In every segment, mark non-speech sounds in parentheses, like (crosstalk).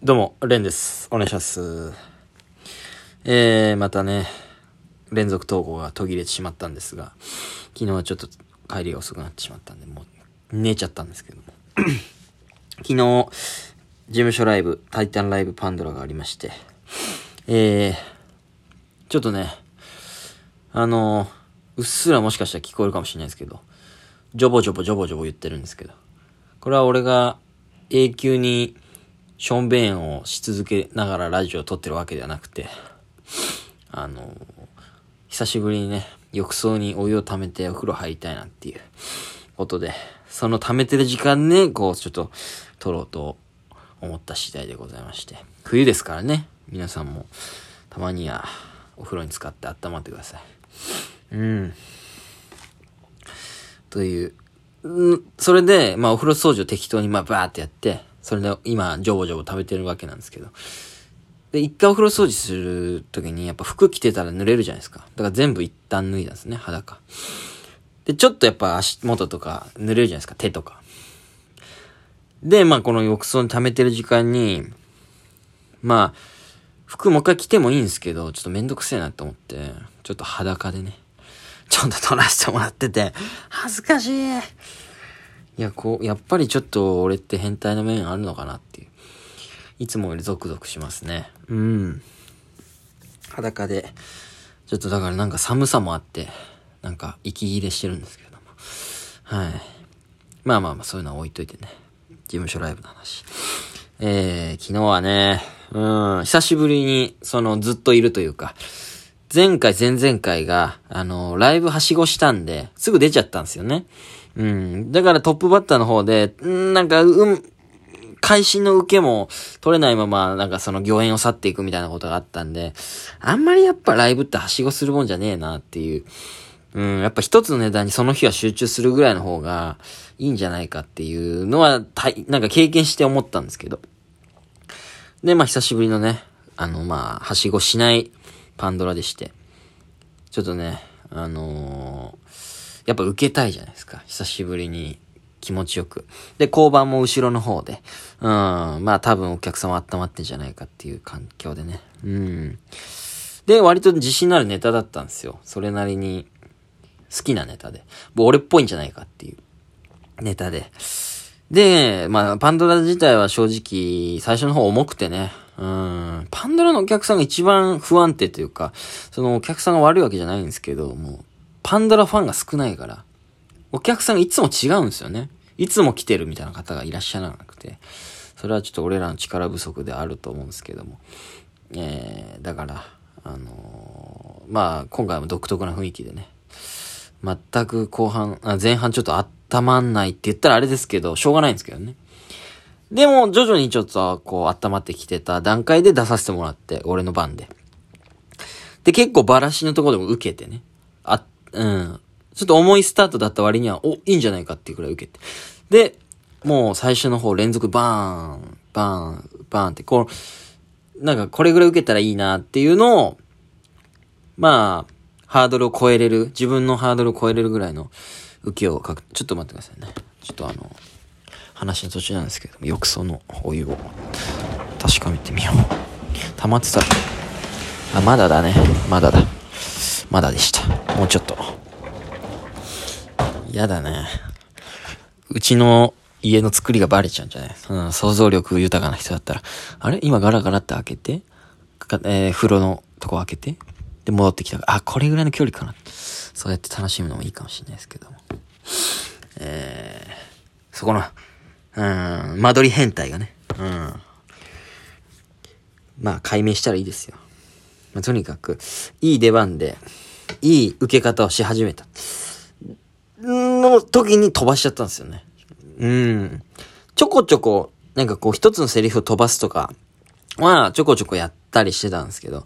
どうも、レンです。お願いします。えー、またね、連続投稿が途切れてしまったんですが、昨日はちょっと帰りが遅くなってしまったんで、もう寝ちゃったんですけども。(clears throat) 昨日、事務所ライブ、タイタンライブパンドラがありまして、えー、ちょっとね、あのーうっすらもしかしたら聞こえるかもしれないですけど、ジョボジョボジョボジョボ言ってるんですけど、これは俺が永久にションベンをし続けながらラジオを撮ってるわけではなくて、あの、久しぶりにね、浴槽にお湯を溜めてお風呂入りたいなっていうことで、その溜めてる時間ね、こうちょっと撮ろうと思った次第でございまして。冬ですからね、皆さんもたまにはお風呂に使って温まってください。うん。という。んそれで、まあお風呂掃除を適当にまあバーってやって、それで今、ジョボジョボ食べてるわけなんですけど。で、一回お風呂掃除するときにやっぱ服着てたら濡れるじゃないですか。だから全部一旦脱いだんですね、裸。で、ちょっとやっぱ足元とか濡れるじゃないですか、手とか。で、まあこの浴槽に溜めてる時間に、まあ、服もう一回着てもいいんですけど、ちょっとめんどくせえなと思って、ちょっと裸でね、ちょっと撮らせてもらってて、恥ずかしい。いや、こう、やっぱりちょっと俺って変態の面あるのかなっていう。いつもよりゾクゾクしますね。うん。裸で。ちょっとだからなんか寒さもあって、なんか息切れしてるんですけども。はい。まあまあまあそういうのは置いといてね。事務所ライブの話。えー、昨日はね、うん、久しぶりに、その、ずっといるというか、前回、前々回が、あの、ライブはしごしたんで、すぐ出ちゃったんですよね。うん。だからトップバッターの方で、んなんか、うん、会心の受けも取れないまま、なんかその御苑を去っていくみたいなことがあったんで、あんまりやっぱライブってはしごするもんじゃねえなっていう。うん、やっぱ一つの値段にその日は集中するぐらいの方がいいんじゃないかっていうのは、たいなんか経験して思ったんですけど。で、まあ久しぶりのね、あの、まあ、はしごしないパンドラでして。ちょっとね、あのーやっぱ受けたいじゃないですか。久しぶりに気持ちよく。で、交番も後ろの方で。うん。まあ多分お客様温まってんじゃないかっていう環境でね。うん。で、割と自信のあるネタだったんですよ。それなりに好きなネタで。俺っぽいんじゃないかっていうネタで。で、まあ、パンドラ自体は正直、最初の方重くてね。うん。パンドラのお客さんが一番不安定というか、そのお客さんが悪いわけじゃないんですけど、もう、パンドラファンが少ないから、お客さんがいつも違うんですよね。いつも来てるみたいな方がいらっしゃらなくて、それはちょっと俺らの力不足であると思うんですけども。えー、だから、あのーまあ、今回も独特な雰囲気でね、全く後半、あ前半ちょっと温まんないって言ったらあれですけど、しょうがないんですけどね。でも、徐々にちょっと、こう、温まってきてた段階で出させてもらって、俺の番で。で、結構バラシのとこでも受けてね。あ、うん。ちょっと重いスタートだった割には、お、いいんじゃないかっていうくらい受けて。で、もう最初の方連続バーン、バーン、バーンって、こう、なんかこれぐらい受けたらいいなっていうのを、まあ、ハードルを超えれる、自分のハードルを超えれるぐらいの受けをかく、ちょっと待ってくださいね。ちょっとあの、話の途中なんですけど、浴槽のお湯を確かめてみよう。溜まってた、あ、まだだね。まだだ。まだでした。もうちょっと。やだね。うちの家の作りがバレちゃうんじゃない？うん、想像力豊かな人だったら、あれ？今ガラガラって開けて、かえー風呂のとこ開けて、で戻ってきたから、あ、これぐらいの距離かな。そうやって楽しむのもいいかもしれないですけども。えー、そこの、うん、間取り変態がね、うん。まあ、解明したらいいですよ。まあ、とにかく、いい出番で、いい受け方をし始めた。の時に飛ばしちゃったんですよね。うん。ちょこちょこ、なんかこう一つのセリフを飛ばすとかはちょこちょこやったりしてたんですけど、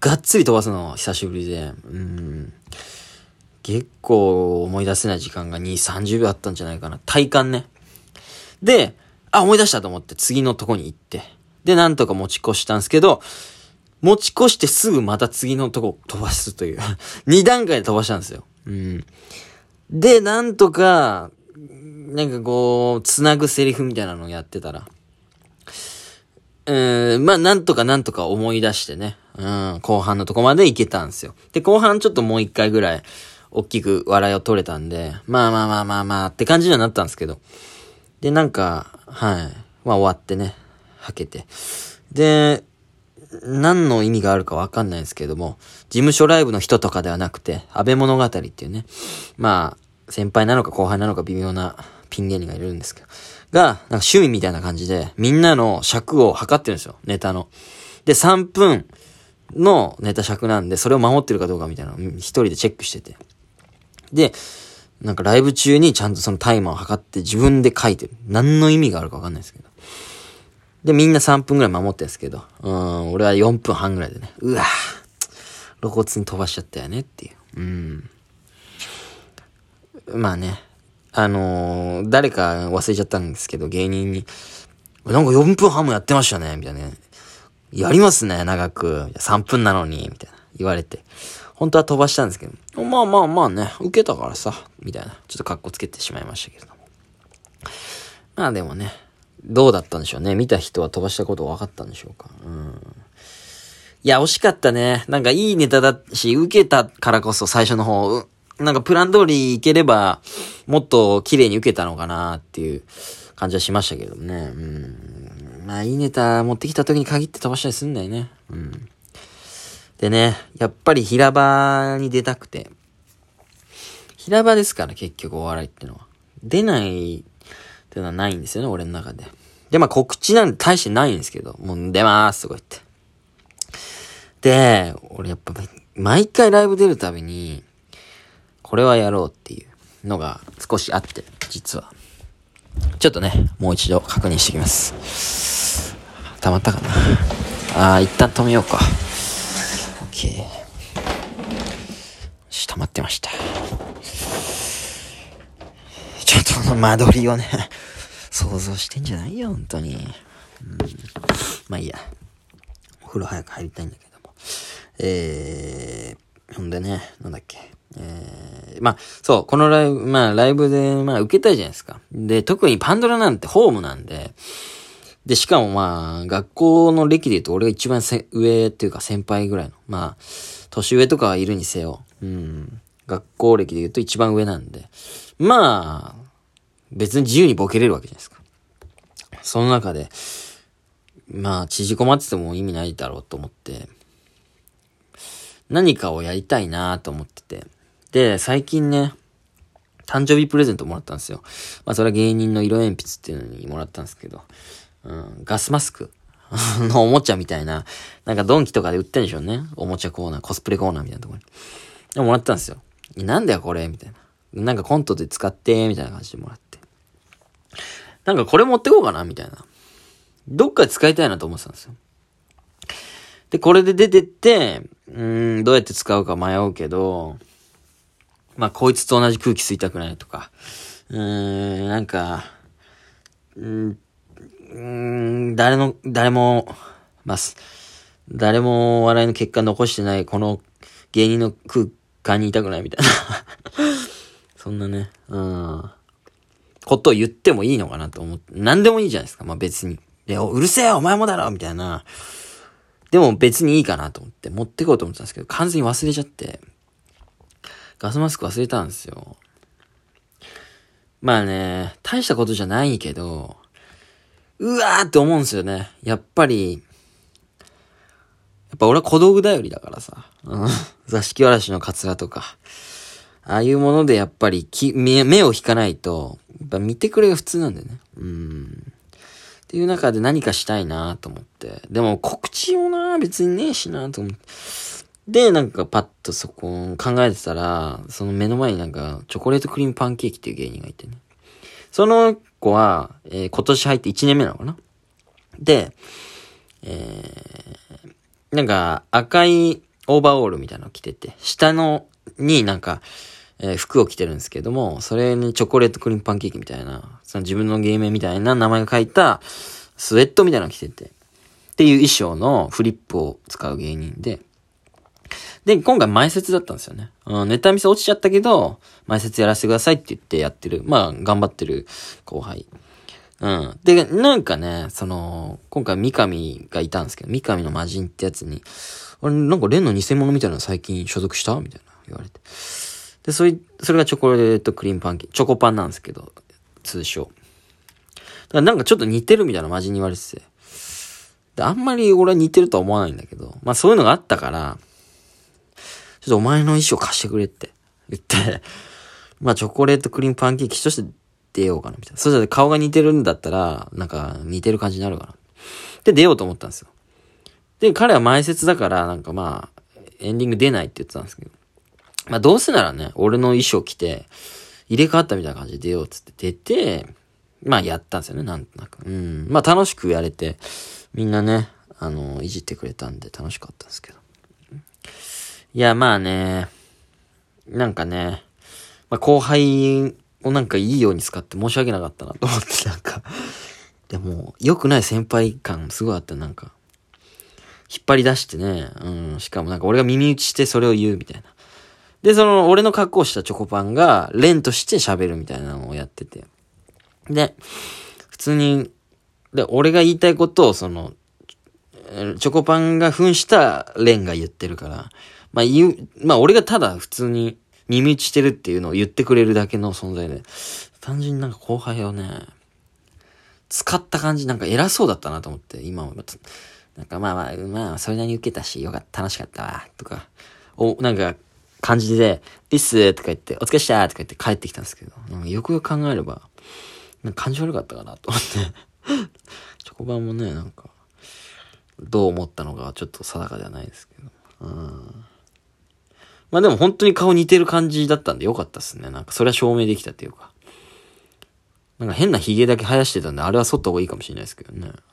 がっつり飛ばすの久しぶりで、うん。結構思い出せない時間が2、30秒あったんじゃないかな。体感ね。で、あ、思い出したと思って次のとこに行って。で、なんとか持ち越したんですけど、持ち越してすぐまた次のとこ飛ばすという。(laughs) 二段階で飛ばしたんですよ。うん。で、なんとか、なんかこう、つなぐセリフみたいなのをやってたら、うん、まあ、なんとかなんとか思い出してね、うん、後半のとこまで行けたんですよ。で、後半ちょっともう一回ぐらい、大きく笑いを取れたんで、まあまあまあまあまあって感じにはなったんですけど。で、なんか、はい。まあ終わってね、はけて。で、何の意味があるかわかんないですけども、事務所ライブの人とかではなくて、安倍物語っていうね、まあ、先輩なのか後輩なのか微妙なピン芸人がいるんですけど、が、なんか趣味みたいな感じで、みんなの尺を測ってるんですよ、ネタの。で、3分のネタ尺なんで、それを守ってるかどうかみたいなのを一人でチェックしてて。で、なんかライブ中にちゃんとそのタイマーを測って自分で書いてる。何の意味があるかわかんないですけど。で、みんな3分ぐらい守ってるんですけど、うん、俺は4分半ぐらいでね、うわ露骨に飛ばしちゃったよねっていう。うん。まあね、あのー、誰か忘れちゃったんですけど、芸人に、なんか4分半もやってましたね、みたいなね。やりますね、長く。3分なのに、みたいな。言われて。本当は飛ばしたんですけど、まあまあまあね、受けたからさ、みたいな。ちょっと格好つけてしまいましたけれども。まあでもね、どうだったんでしょうね。見た人は飛ばしたこと分かったんでしょうか。うん。いや、惜しかったね。なんかいいネタだし、受けたからこそ最初の方、なんかプラン通りいければ、もっと綺麗に受けたのかなっていう感じはしましたけどね。うん。まあいいネタ持ってきた時に限って飛ばしたりすんだよね。うん。でね、やっぱり平場に出たくて。平場ですから結局お笑いってのは。出ないってのはないんですよね、俺の中で。で、まあ告知なんて大してないんですけど、もう出まーすとか言って。で、俺やっぱ毎回ライブ出るたびに、これはやろうっていうのが少しあって、実は。ちょっとね、もう一度確認してきます。溜まったかなあー、一旦止めようか。OK。し、溜まってました。ちょっとこの間取りをね、想像してんじゃないよ、本当に。うん、まあいいや。お風呂早く入りたいんだけども。えー、ほんでね、なんだっけ。えー、まあ、そう、このライブ、まあ、ライブで、まあ、受けたいじゃないですか。で、特にパンドラなんてホームなんで、で、しかもまあ、学校の歴で言うと俺が一番上っていうか先輩ぐらいの。まあ、年上とかはいるにせよ。うん。学校歴で言うと一番上なんで。まあ、別に自由にボケれるわけじゃないですか。その中で、まあ、縮こまってても意味ないだろうと思って、何かをやりたいなと思ってて。で、最近ね、誕生日プレゼントもらったんですよ。まあ、それは芸人の色鉛筆っていうのにもらったんですけど。うん、ガスマスク (laughs) のおもちゃみたいな、なんかドンキとかで売ってんでしょうね。おもちゃコーナー、コスプレコーナーみたいなところに。でももらったんですよ。なんだよこれみたいな。なんかコントで使って、みたいな感じでもらって。なんかこれ持ってこうかなみたいな。どっかで使いたいなと思ってたんですよ。で、これで出てって、うん、どうやって使うか迷うけど、まあ、こいつと同じ空気吸いたくないとか、うーん、なんか、うん、うーん、誰の、誰も、ます。誰も笑いの結果残してない、この芸人の空間にいたくないみたいな (laughs) そんなね、うん、ことを言ってもいいのかなと思って、何でもいいじゃないですか、まあ別に。で、うるせえお前もだろみたいな。でも別にいいかなと思って、持ってこうと思ってたんですけど、完全に忘れちゃって、ガスマスク忘れたんですよ。まあね、大したことじゃないけど、うわーって思うんですよね。やっぱり、やっぱ俺は小道具頼りだからさ。うん。(laughs) 座敷わらしのカツラとか。ああいうものでやっぱりき目目を引かないと、やっぱ見てくれが普通なんだよね。うん。っていう中で何かしたいなと思って。でも告知をな別にねえしなと思って。で、なんかパッとそこ考えてたら、その目の前になんかチョコレートクリームパンケーキっていう芸人がいてね。その子は、えー、今年入って1年目なのかな？で、えー、なんか赤いオーバーオールみたいなの着てて、下のになんか、えー、服を着てるんですけども、それにチョコレートクリームパンケーキみたいな、その自分の芸名みたいな名前が書いたスウェットみたいなの着てて、っていう衣装のフリップを使う芸人で、で、今回前説だったんですよね。うん、ネタ見せ落ちちゃったけど、前説やらせてくださいって言ってやってる。まあ、頑張ってる後輩うん。で、なんかね、その、今回三上がいたんですけど、三上の魔人ってやつに、あれ、なんかレンの偽物みたいなの最近所属した？みたいな言われて。で、それ、それがチョコレートクリームパンケーキ、チョコパンなんですけど、通称。だからなんかちょっと似てるみたいな魔人に言われてて。で、あんまり俺は似てるとは思わないんだけど、まあそういうのがあったから、ちょっとお前の衣装貸してくれって言って、(laughs) まあチョコレートクリームパンケーキとして出ようかなみたいな。そしたら顔が似てるんだったら、なんか似てる感じになるかな。で、出ようと思ったんですよ。で、彼は前説だから、なんかまあ、エンディング出ないって言ってたんですけど。まあどうせならね、俺の衣装着て、入れ替わったみたいな感じで出ようっつって出て、まあやったんですよね、なんとなく。うん。まあ楽しくやれて、みんなね、あの、いじってくれたんで楽しかったんですけど。いや、まあね、なんかね、まあ後輩をなんかいいように使って申し訳なかったなと思って、(laughs) なんか、でも、良くない先輩感すごいあった、なんか。引っ張り出してね、うん、しかもなんか俺が耳打ちしてそれを言うみたいな。で、その、俺の格好したチョコパンが、連として喋るみたいなのをやってて。で、普通に、で、俺が言いたいことを、その、チョコパンが扮したレンが言ってるから、まあ言う、まあ俺がただ普通に耳打ちしてるっていうのを言ってくれるだけの存在で、単純になんか後輩をね、使った感じなんか偉そうだったなと思って、今は。なんかまあまあ、まあ、それなりに受けたし、よかった、楽しかったわ、とか、お、なんか、感じで、いっすとか言って、お疲れしたとか言って帰ってきたんですけど、なんよくよく考えれば、なんか感じ悪かったかなと思って。(laughs) チョコバンもね、なんか、どう思ったのかちょっと定かではないですけど。うん。まあでも本当に顔似てる感じだったんでよかったっすね。なんかそれは証明できたっていうか。なんか変な髭だけ生やしてたんで、あれは剃った方がいいかもしれないですけどね。